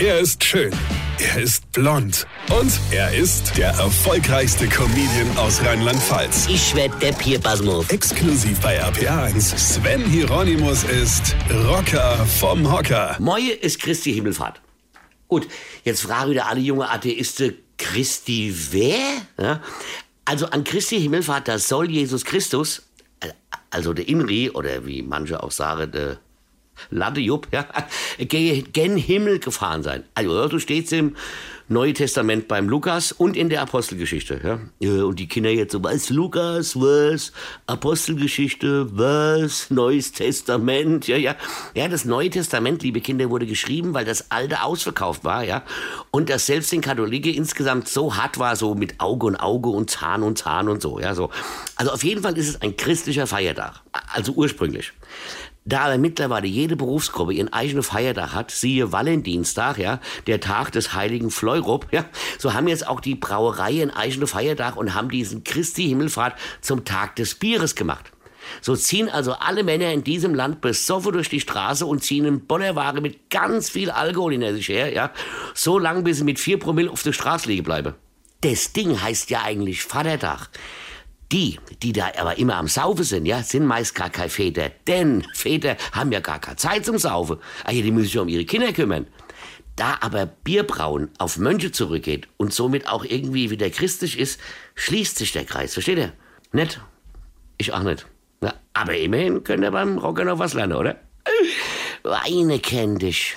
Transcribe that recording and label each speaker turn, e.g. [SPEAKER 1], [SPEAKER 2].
[SPEAKER 1] Er ist schön. Er ist blond. Und er ist der erfolgreichste Comedian aus Rheinland-Pfalz.
[SPEAKER 2] Ich werd der Pierpasmus.
[SPEAKER 1] Exklusiv bei RPA1. Sven Hieronymus ist Rocker vom Hocker.
[SPEAKER 2] Moje ist Christi Himmelfahrt. Gut, jetzt fragen wieder alle junge Atheisten, Christi wer? Ja? Also an Christi Himmelfahrt, da soll Jesus Christus, äh, also der Inri, oder wie manche auch sagen, der Ladejupp, ja, gen Himmel gefahren sein. Also, so steht's im Neuen Testament beim Lukas und in der Apostelgeschichte, ja und die Kinder jetzt so, was, Lukas, was, Apostelgeschichte, was, Neues Testament, ja, ja. Ja, das Neue Testament, liebe Kinder, wurde geschrieben, weil das Alte ausverkauft war, ja. Und das selbst den Katholiken insgesamt so hart war, so mit Auge und Auge und Zahn und Zahn und so, ja, so. Also auf jeden Fall ist es ein christlicher Feiertag, also ursprünglich. Da aber mittlerweile jede Berufsgruppe ihren eigenen Feiertag hat, siehe Valentinstag, ja, der Tag des heiligen Fleurup, ja, so haben jetzt auch die Brauerei einen eigenen Feiertag und haben diesen Christi Himmelfahrt zum Tag des Bieres gemacht. So ziehen also alle Männer in diesem Land besoffen durch die Straße und ziehen einen Bollerware mit ganz viel Alkohol in sich her, ja, so lang bis sie mit vier Promille auf der Straße liegen bleiben. Das Ding heißt ja eigentlich Vatertag. Die, die da aber immer am Saufen sind, ja, sind meist gar kein Väter. Denn Väter haben ja gar keine Zeit zum Saufen. Ah ja, die müssen sich um ihre Kinder kümmern. Da aber Bierbrauen auf Mönche zurückgeht und somit auch irgendwie wieder christlich ist, schließt sich der Kreis. Versteht ihr? Nett? Ich auch nicht. Na, aber immerhin könnt ihr beim Rocker noch was lernen, oder? Weine kenn dich.